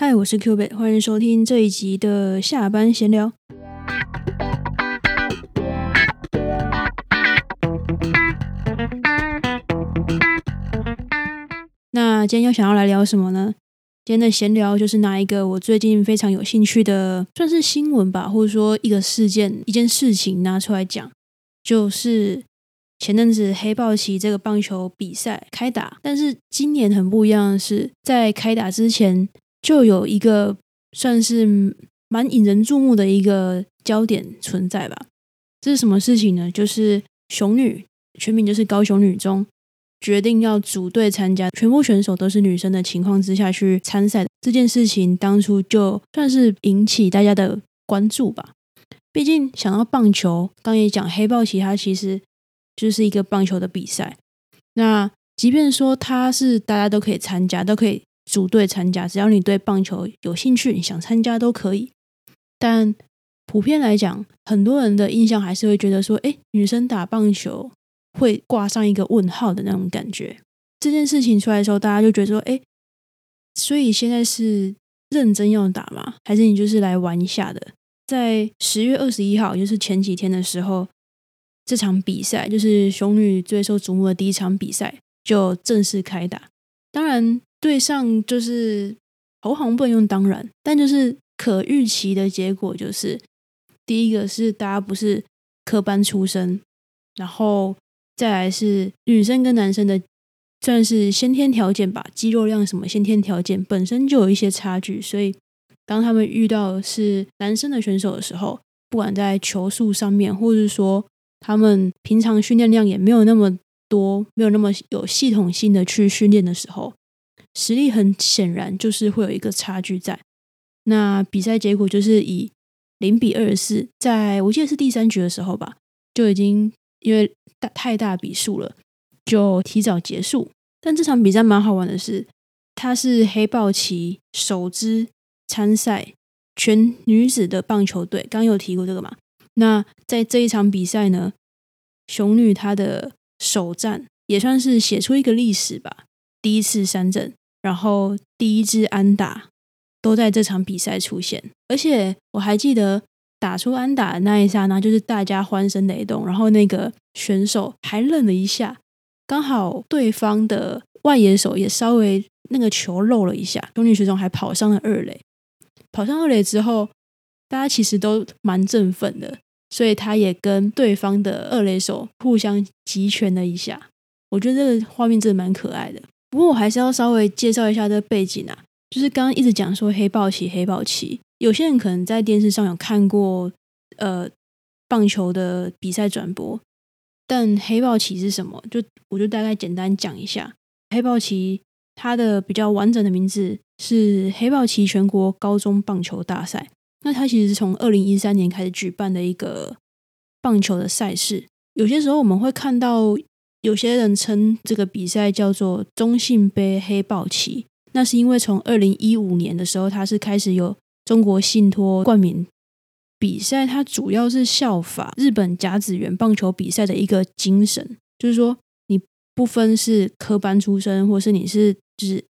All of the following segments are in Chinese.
嗨，我是 Q 贝，欢迎收听这一集的下班闲聊。那今天又想要来聊什么呢？今天的闲聊就是拿一个我最近非常有兴趣的，算是新闻吧，或者说一个事件、一件事情拿出来讲，就是前阵子黑豹旗这个棒球比赛开打，但是今年很不一样的是，在开打之前就有一个算是蛮引人注目的一个焦点存在吧。这是什么事情呢？就是雄女，全名就是高雄女中。决定要组队参加，全部选手都是女生的情况之下去参赛这件事情，当初就算是引起大家的关注吧。毕竟想到棒球，刚也讲黑豹旗，它其实就是一个棒球的比赛。那即便说它是大家都可以参加，都可以组队参加，只要你对棒球有兴趣，你想参加都可以。但普遍来讲，很多人的印象还是会觉得说，哎，女生打棒球。会挂上一个问号的那种感觉。这件事情出来的时候，大家就觉得说：“哎，所以现在是认真要打吗？还是你就是来玩一下的？”在十月二十一号，就是前几天的时候，这场比赛就是雄女最受瞩目的第一场比赛就正式开打。当然，对上就是投行不能用当然，但就是可预期的结果就是，第一个是大家不是科班出身，然后。再来是女生跟男生的，算是先天条件吧，肌肉量什么先天条件本身就有一些差距，所以当他们遇到是男生的选手的时候，不管在球速上面，或者是说他们平常训练量也没有那么多，没有那么有系统性的去训练的时候，实力很显然就是会有一个差距在。那比赛结果就是以零比二十四，在我记得是第三局的时候吧，就已经。因为大太大比数了，就提早结束。但这场比赛蛮好玩的是，它是黑豹旗首支参赛全女子的棒球队。刚有提过这个嘛？那在这一场比赛呢，雄女她的首战也算是写出一个历史吧。第一次三振，然后第一支安打都在这场比赛出现。而且我还记得。打出安打的那一刹那，就是大家欢声雷动，然后那个选手还愣了一下，刚好对方的外野手也稍微那个球漏了一下，中女学生还跑上了二垒，跑上二垒之后，大家其实都蛮振奋的，所以他也跟对方的二垒手互相集拳了一下，我觉得这个画面真的蛮可爱的。不过我还是要稍微介绍一下这个背景啊，就是刚刚一直讲说黑豹旗，黑豹旗。有些人可能在电视上有看过，呃，棒球的比赛转播，但黑豹旗是什么？就我就大概简单讲一下，黑豹旗它的比较完整的名字是黑豹旗全国高中棒球大赛。那它其实是从二零一三年开始举办的一个棒球的赛事。有些时候我们会看到有些人称这个比赛叫做中信杯黑豹旗，那是因为从二零一五年的时候，它是开始有。中国信托冠名比赛，它主要是效法日本甲子园棒球比赛的一个精神，就是说你不分是科班出身，或是你是就是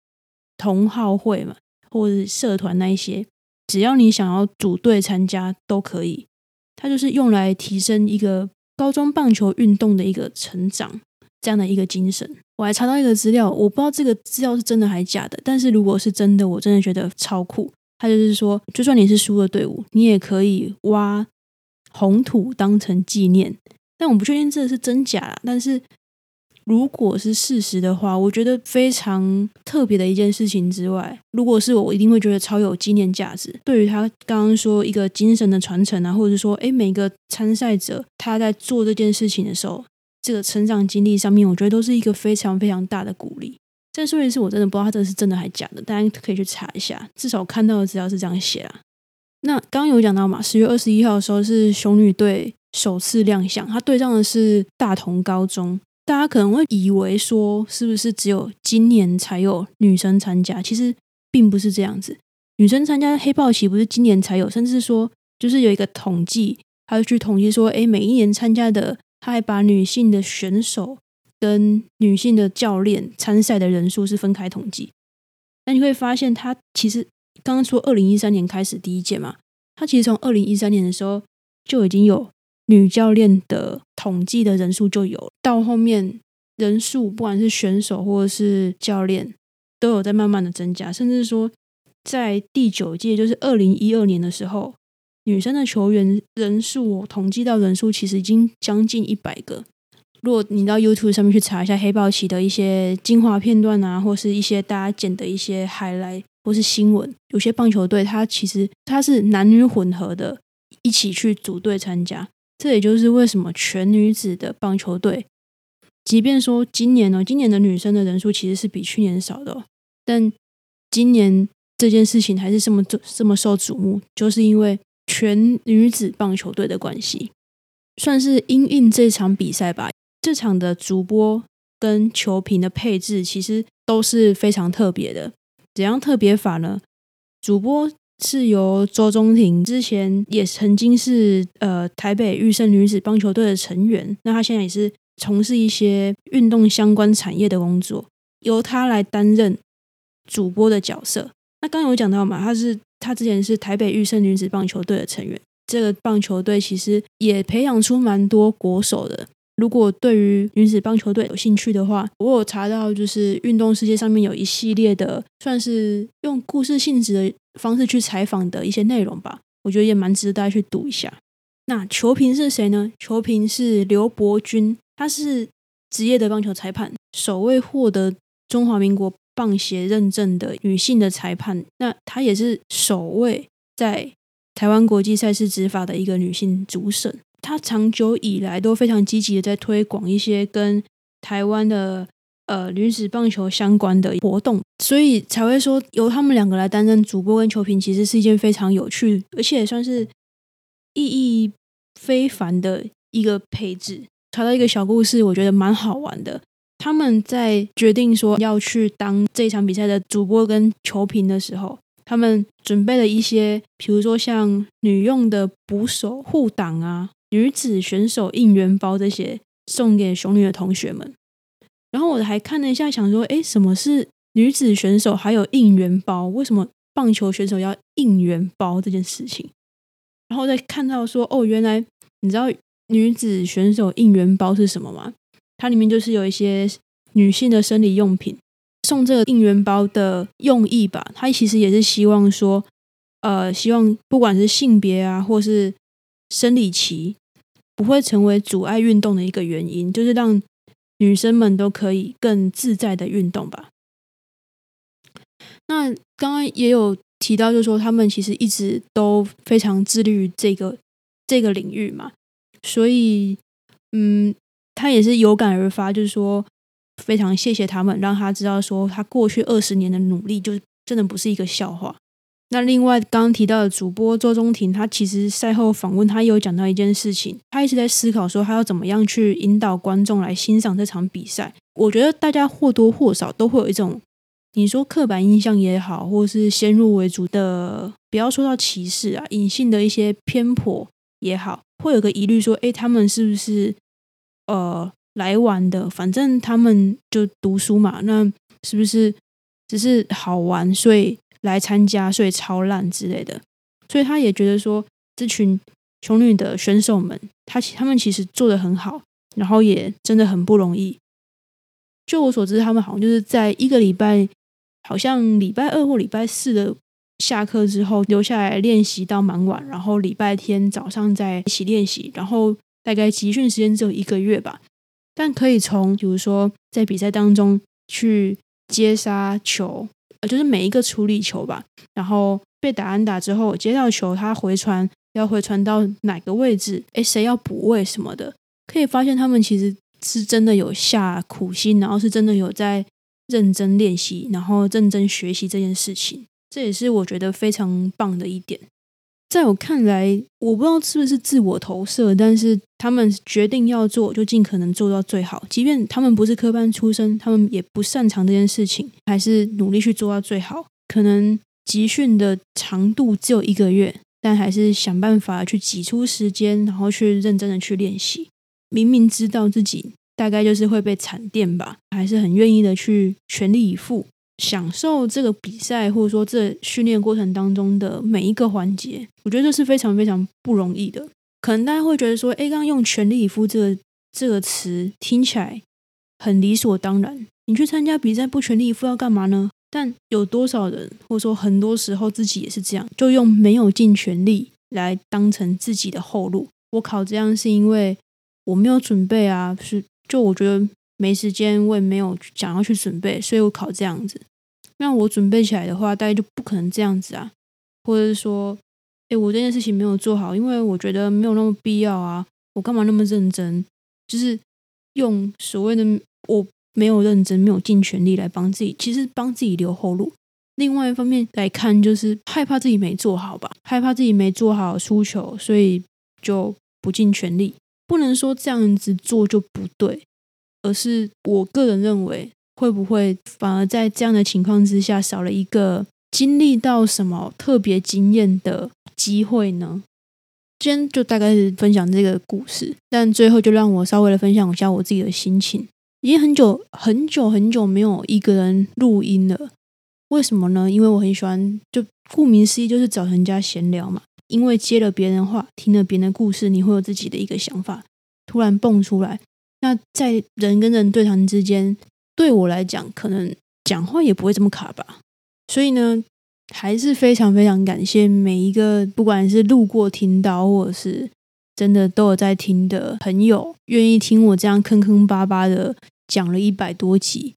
同好会嘛，或者是社团那一些，只要你想要组队参加都可以。它就是用来提升一个高中棒球运动的一个成长这样的一个精神。我还查到一个资料，我不知道这个资料是真的还是假的，但是如果是真的，我真的觉得超酷。他就是说，就算你是输的队伍，你也可以挖红土当成纪念。但我不确定这是真假，但是如果是事实的话，我觉得非常特别的一件事情之外，如果是我，我一定会觉得超有纪念价值。对于他刚刚说一个精神的传承啊，或者是说，哎，每个参赛者他在做这件事情的时候，这个成长经历上面，我觉得都是一个非常非常大的鼓励。再说一次，我真的不知道他这个是真的还是假的，大家可以去查一下。至少看到的资料是这样写啊。那刚刚有讲到嘛，十月二十一号的时候是雄女队首次亮相，他对上的是大同高中。大家可能会以为说，是不是只有今年才有女生参加？其实并不是这样子，女生参加黑豹旗不是今年才有，甚至说就是有一个统计，他就去统计说，哎，每一年参加的，他还把女性的选手。跟女性的教练参赛的人数是分开统计，那你会发现，他其实刚刚说二零一三年开始第一届嘛，他其实从二零一三年的时候就已经有女教练的统计的人数就有，到后面人数不管是选手或者是教练都有在慢慢的增加，甚至说在第九届就是二零一二年的时候，女生的球员人数统计到人数其实已经将近一百个。如果你到 YouTube 上面去查一下黑豹旗的一些精华片段啊，或是一些大家剪的一些海来或是新闻，有些棒球队它其实它是男女混合的，一起去组队参加。这也就是为什么全女子的棒球队，即便说今年呢，今年的女生的人数其实是比去年少的，但今年这件事情还是这么这么受瞩目，就是因为全女子棒球队的关系，算是因应这场比赛吧。这场的主播跟球评的配置其实都是非常特别的。怎样特别法呢？主播是由周中庭，之前也曾经是呃台北玉胜女子棒球队的成员。那他现在也是从事一些运动相关产业的工作，由他来担任主播的角色。那刚有讲到嘛，他是他之前是台北玉胜女子棒球队的成员。这个棒球队其实也培养出蛮多国手的。如果对于女子棒球队有兴趣的话，我有查到，就是运动世界上面有一系列的，算是用故事性质的方式去采访的一些内容吧。我觉得也蛮值得大家去读一下。那球评是谁呢？球评是刘伯君，他是职业的棒球裁判，首位获得中华民国棒协认证的女性的裁判。那她也是首位在台湾国际赛事执法的一个女性主审。她长久以来都非常积极的在推广一些跟台湾的呃女子棒球相关的活动，所以才会说由他们两个来担任主播跟球评，其实是一件非常有趣，而且也算是意义非凡的一个配置。查到一个小故事，我觉得蛮好玩的。他们在决定说要去当这场比赛的主播跟球评的时候，他们准备了一些，比如说像女用的捕手护挡啊。女子选手应援包这些送给熊女的同学们，然后我还看了一下，想说，哎，什么是女子选手还有应援包？为什么棒球选手要应援包这件事情？然后再看到说，哦，原来你知道女子选手应援包是什么吗？它里面就是有一些女性的生理用品，送这个应援包的用意吧，它其实也是希望说，呃，希望不管是性别啊，或是生理期不会成为阻碍运动的一个原因，就是让女生们都可以更自在的运动吧。那刚刚也有提到，就是说他们其实一直都非常致力于这个这个领域嘛，所以嗯，他也是有感而发，就是说非常谢谢他们，让他知道说他过去二十年的努力，就真的不是一个笑话。那另外刚刚提到的主播周中庭，他其实赛后访问，他也有讲到一件事情，他一直在思考说他要怎么样去引导观众来欣赏这场比赛。我觉得大家或多或少都会有一种，你说刻板印象也好，或是先入为主的，不要说到歧视啊，隐性的一些偏颇也好，会有个疑虑说，诶，他们是不是呃来玩的？反正他们就读书嘛，那是不是只是好玩？所以。来参加，所以超烂之类的，所以他也觉得说，这群穷女的选手们，他他们其实做的很好，然后也真的很不容易。就我所知，他们好像就是在一个礼拜，好像礼拜二或礼拜四的下课之后留下来练习到蛮晚，然后礼拜天早上再一起练习，然后大概集训时间只有一个月吧，但可以从比如说在比赛当中去接杀球。呃，就是每一个处理球吧，然后被打安打之后接到球，他回传要回传到哪个位置？诶，谁要补位什么的，可以发现他们其实是真的有下苦心，然后是真的有在认真练习，然后认真学习这件事情，这也是我觉得非常棒的一点。在我看来，我不知道是不是自我投射，但是他们决定要做，就尽可能做到最好。即便他们不是科班出身，他们也不擅长这件事情，还是努力去做到最好。可能集训的长度只有一个月，但还是想办法去挤出时间，然后去认真的去练习。明明知道自己大概就是会被惨电吧，还是很愿意的去全力以赴。享受这个比赛，或者说这训练过程当中的每一个环节，我觉得这是非常非常不容易的。可能大家会觉得说，哎，刚刚用全力以赴这个这个词听起来很理所当然。你去参加比赛不全力以赴要干嘛呢？但有多少人，或者说很多时候自己也是这样，就用没有尽全力来当成自己的后路。我考这样是因为我没有准备啊，是就我觉得没时间，我也没有想要去准备，所以我考这样子。那我准备起来的话，大概就不可能这样子啊，或者是说，哎，我这件事情没有做好，因为我觉得没有那么必要啊，我干嘛那么认真？就是用所谓的我。没有认真，没有尽全力来帮自己，其实帮自己留后路。另外一方面来看，就是害怕自己没做好吧，害怕自己没做好输球，所以就不尽全力。不能说这样子做就不对，而是我个人认为，会不会反而在这样的情况之下，少了一个经历到什么特别经验的机会呢？今天就大概是分享这个故事，但最后就让我稍微的分享一下我自己的心情。已经很久很久很久没有一个人录音了，为什么呢？因为我很喜欢，就顾名思义就是找人家闲聊嘛。因为接了别人话，听了别人的故事，你会有自己的一个想法突然蹦出来。那在人跟人对谈之间对我来讲可能讲话也不会这么卡吧。所以呢还是非常非常感谢每一个不管是路过听到或者是真的都有在听的朋友愿意听我这样坑坑巴巴的讲了一百多集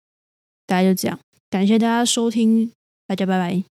大家就这样。感谢大家收听大家拜拜。